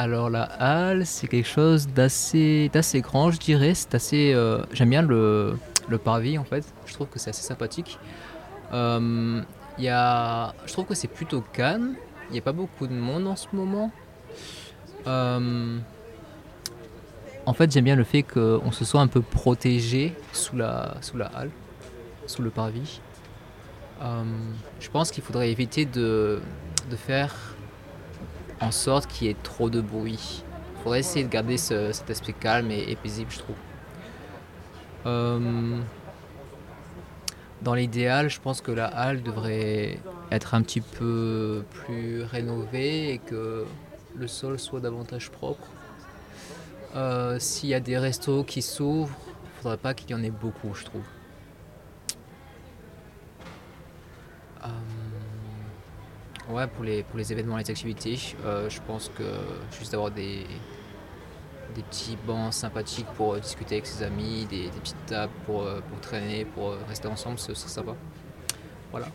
Alors la halle, c'est quelque chose d'assez grand, je dirais. C'est assez. euh, J'aime bien le, le parvis en fait. Je trouve que c'est assez sympathique. Euh, y a, je trouve que c'est plutôt calme. Il n'y a pas beaucoup de monde en ce moment. Euh, en fait, j'aime bien le fait qu'on se soit un peu protégé sous la, sous la halle, sous le parvis. Euh, je pense qu'il faudrait éviter de, de faire en sorte qu'il y ait trop de bruit. Il faudrait essayer de garder ce- cet aspect calme et, et paisible, je trouve. Euh, dans l'idéal, je pense que la halle devrait être un petit peu plus rénovée et que le sol soit davantage propre. Euh, S'il y a des restos qui s'ouvrent, il faudrait pas qu'il y en ait beaucoup, je trouve. Ouais, pour les, pour les événements, les activités, euh, je pense que juste avoir des, des petits bancs sympathiques pour euh, discuter avec ses amis, des, petites tables pour, euh, pour traîner, pour rester ensemble, ce serait sympa. Voilà.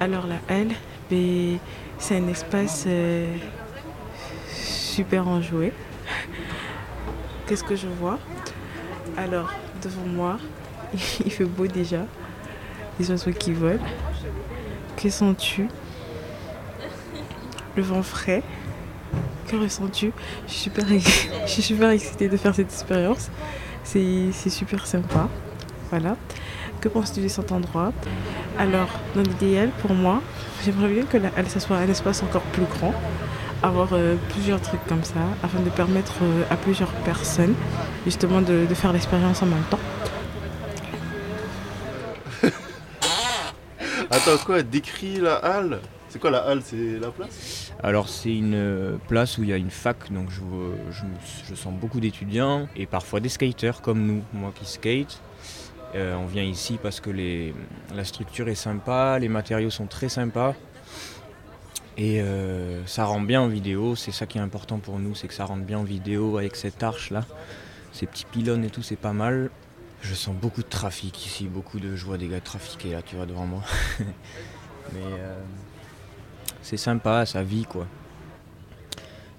Alors la halle, ben, c'est un espace euh, super enjoué. Qu'est-ce que je vois? Alors, devant moi, il fait beau déjà. Les oiseaux qui volent. Que sens-tu? Le vent frais. Que ressens-tu? Je suis, super, ex- je suis super excitée de faire cette expérience. C'est super sympa. Voilà. Que penses-tu de cet endroit alors, dans l'idéal, pour moi, j'aimerais bien que la halle, ça soit un espace encore plus grand, avoir euh, plusieurs trucs comme ça, afin de permettre euh, à plusieurs personnes, justement, de, de faire l'expérience en même temps. Attends, quoi Décris la halle C'est quoi la halle? C'est la place? Alors c'est une euh, place où il y a une fac, donc je, je, sens beaucoup d'étudiants et parfois des skaters comme nous, moi qui skate. Euh, on vient ici parce que la structure est sympa, les matériaux sont très sympas et euh, ça rend bien en vidéo. C'est ça qui est important pour nous, c'est que ça rentre bien en vidéo avec cette arche là, ces petits pylônes et tout, c'est pas mal. Je sens beaucoup de trafic ici, beaucoup de, je vois des gars trafiquer là, tu vois devant moi. Mais euh, c'est sympa, ça vit quoi.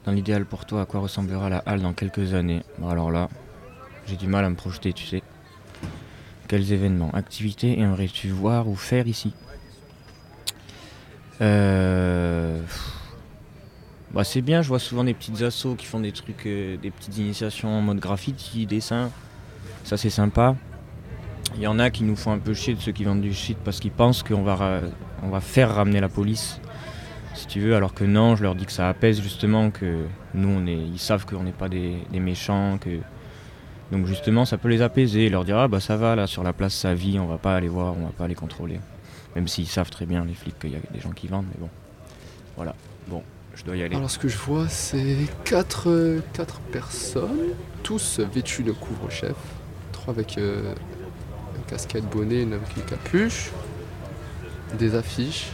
Dans l'idéal pour toi, à quoi ressemblera la halle dans quelques années? Bon, Alors là, j'ai du mal à me projeter, tu sais. Quels événements, activités aimerais-tu voir ou faire ici? Euh, bah, C'est bien, je vois souvent des petites assos qui font des trucs, euh, des petites initiations en mode graffiti, dessin. Ça c'est sympa. Il y en a qui nous font un peu chier de ceux qui vendent du shit parce qu'ils pensent qu'on va, on va faire ramener la police si tu veux, alors que non, je leur dis que ça apaise justement, que nous, on est, ils savent qu'on n'est pas des méchants, que donc justement, ça peut les apaiser, leur dire ah bah ça va là sur la place, ça vit, on va pas aller voir, on va pas les contrôler, même s'ils savent très bien les flics qu'il y a des gens qui vendent, mais bon, voilà, bon, je dois y aller. Alors ce que je vois, c'est quatre, euh, quatre personnes, tous vêtus de couvre-chef. Trois avec euh, une casquette bonnet, une avec une capuche. Des affiches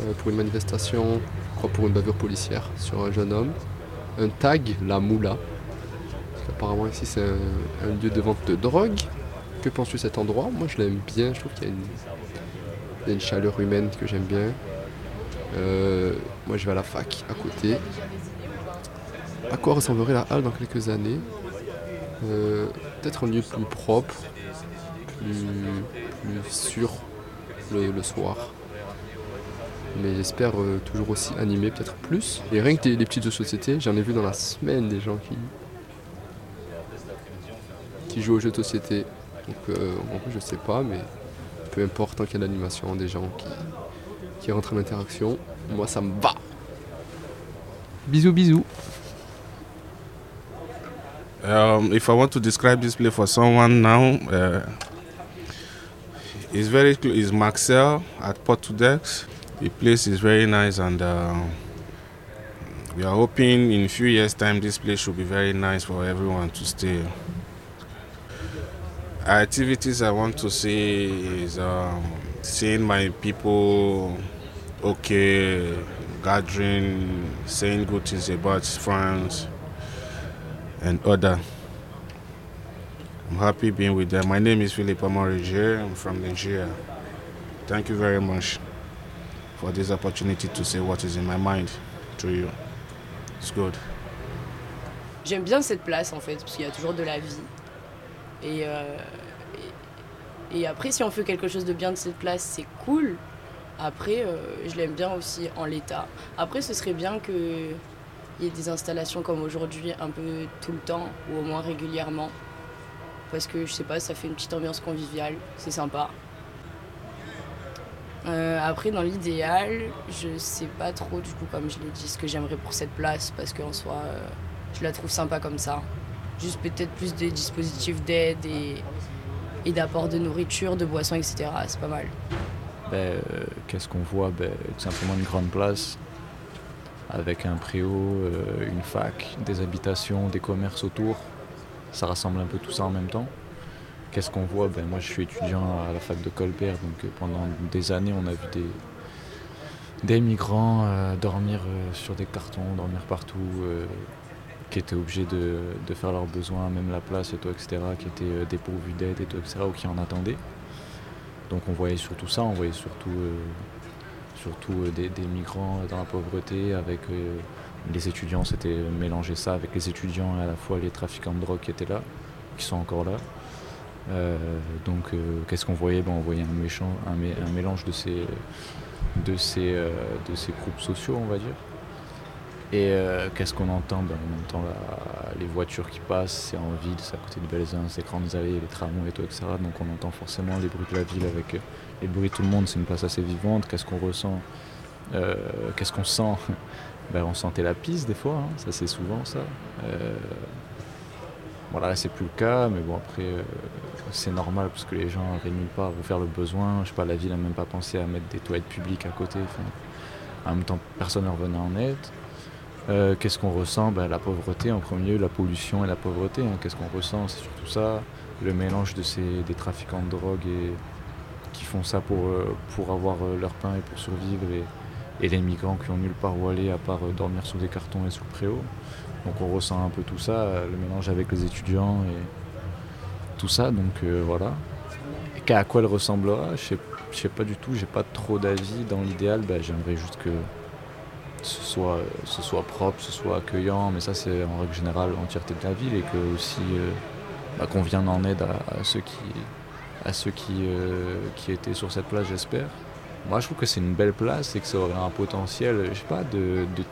euh, pour une manifestation, je crois pour une bavure policière sur un jeune homme. Un tag, la moula. Parce qu'apparemment ici c'est un, lieu de vente de drogue. Que penses-tu de cet endroit? Moi je l'aime bien, je trouve qu'il y a une, chaleur humaine que j'aime bien. Euh, moi, je vais à la fac à côté. À quoi ressemblerait la halle dans quelques années? Euh, Peut-être un lieu plus propre, plus, sûr le, soir. Mais j'espère euh, toujours aussi animé, peut-être plus. Et rien que des, petites jeux de société, j'en ai vu dans la semaine des gens qui, qui jouent aux jeux de société. Donc, euh, en vrai, je sais pas, mais peu importe, tant qu'il y a l'animation, des gens qui, qui rentrent en interaction, moi ça me va. Bisous bisous. Um, if I want to describe this place for someone now, uh, it's very it's Maxell at Portudex. The place is very nice, and uh, we are hoping in a few years' time this place should be very nice for everyone to stay. Activities I want to see is um, seeing my people okay, gathering, saying good things about France and other. I'm happy being with them. My name is Philip Amorigier. I'm from Nigeria. Thank you very much for this opportunity to say what is in my mind to you. It's good. J'aime bien cette place en fait, parce qu'il y a toujours de la vie. Et, euh, et, et après, si on fait quelque chose de bien de cette place, c'est cool. Après, euh, je l'aime bien aussi en l'état. Après, ce serait bien qu'il y ait des installations comme aujourd'hui, un peu tout le temps, ou au moins régulièrement. Parce que je sais pas, ça fait une petite ambiance conviviale, c'est sympa. Euh, après, dans l'idéal, je sais pas trop, du coup, comme je l'ai dit, ce que j'aimerais pour cette place, parce qu'en soi, je la trouve sympa comme ça. Juste peut-être plus des dispositifs d'aide et, et d'apport de nourriture, de boissons, etc. C'est pas mal. Ben, euh, Qu'est-ce qu'on voit? Ben, Tout simplement une grande place avec un préau, euh, une fac, des habitations, des commerces autour. Ça rassemble un peu tout ça en même temps. Qu'est-ce qu'on voit? Ben, Moi je suis étudiant à la fac de Colbert, donc euh, pendant des années on a vu des, des migrants dormir sur des cartons, dormir partout, qui étaient obligés de, de faire leurs besoins, même la place et tout, etc., qui étaient euh, dépourvus d'aide et tout, etc., ou qui en attendaient. Donc on voyait surtout ça, on voyait surtout, euh, surtout euh, des, migrants dans la pauvreté, avec les étudiants, c'était mélanger ça avec les étudiants et à la fois les trafiquants de drogue qui étaient là, qui sont encore là. Donc qu'est-ce qu'on voyait? Ben, On voyait un, méchant, un, mé- un mélange de ces, de, ces, de ces groupes sociaux, on va dire. Et euh, qu'est-ce qu'on entend ben, On entend les voitures qui passent, c'est en ville, c'est à côté de Belzun, c'est grandes allées, les tramways et tout, etc. Donc on entend forcément les bruits de la ville avec euh, les bruits de tout le monde, c'est une place assez vivante. Qu'est-ce qu'on ressent Euh, Qu'est-ce qu'on sent ben, On sentait la piste des fois, hein, ça c'est souvent ça. Voilà, là c'est plus le cas, mais bon après c'est normal parce que les gens n'arrivent nulle part vont faire le besoin. Je sais pas, la ville n'a même pas pensé à mettre des toilettes publiques à côté. En même temps, personne ne revenait en aide. Euh, Qu'est-ce qu'on ressent? Ben, La pauvreté en premier lieu, la pollution et la pauvreté. hein. Qu'est-ce qu'on ressent? C'est surtout ça. Le mélange de ces, des trafiquants de drogue qui font ça pour, euh, pour avoir euh, leur pain et pour survivre. Et, et les migrants qui ont nulle part où aller à part dormir sous des cartons et sous le préau. Donc on ressent un peu tout ça, le mélange avec les étudiants et tout ça. Donc voilà. Et qu'à quoi elle ressemblera, je sais, sais pas du tout, j'ai pas trop d'avis. Dans l'idéal, bah, j'aimerais juste que ce soit, ce soit propre, ce soit accueillant, mais ça c'est en règle générale l'entièreté de la ville et que aussi euh, bah, qu'on vienne en aide à, ceux qui à ceux qui, euh, qui étaient sur cette place j'espère. Moi je trouve que c'est une belle place et que ça aurait un potentiel, je sais pas, de, de-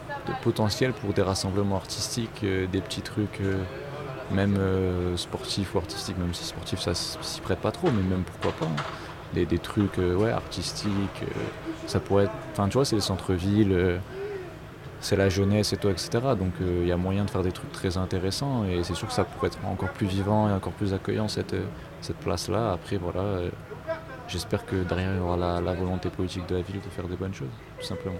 potentiel pour des rassemblements artistiques, euh, des petits trucs même sportifs ou artistiques, même si sportif ça s'y prête pas trop, mais même pourquoi pas. hein. Des, des trucs ouais, artistiques, ça pourrait être. Enfin tu vois, c'est les centres-villes. C'est la jeunesse et tout, etc. Donc euh, il y a moyen de faire des trucs très intéressants et c'est sûr que ça pourrait être encore plus vivant et encore plus accueillant cette, euh, cette place-là. Après voilà, euh, j'espère que derrière il y aura la, la volonté politique de la ville de faire des bonnes choses, tout simplement.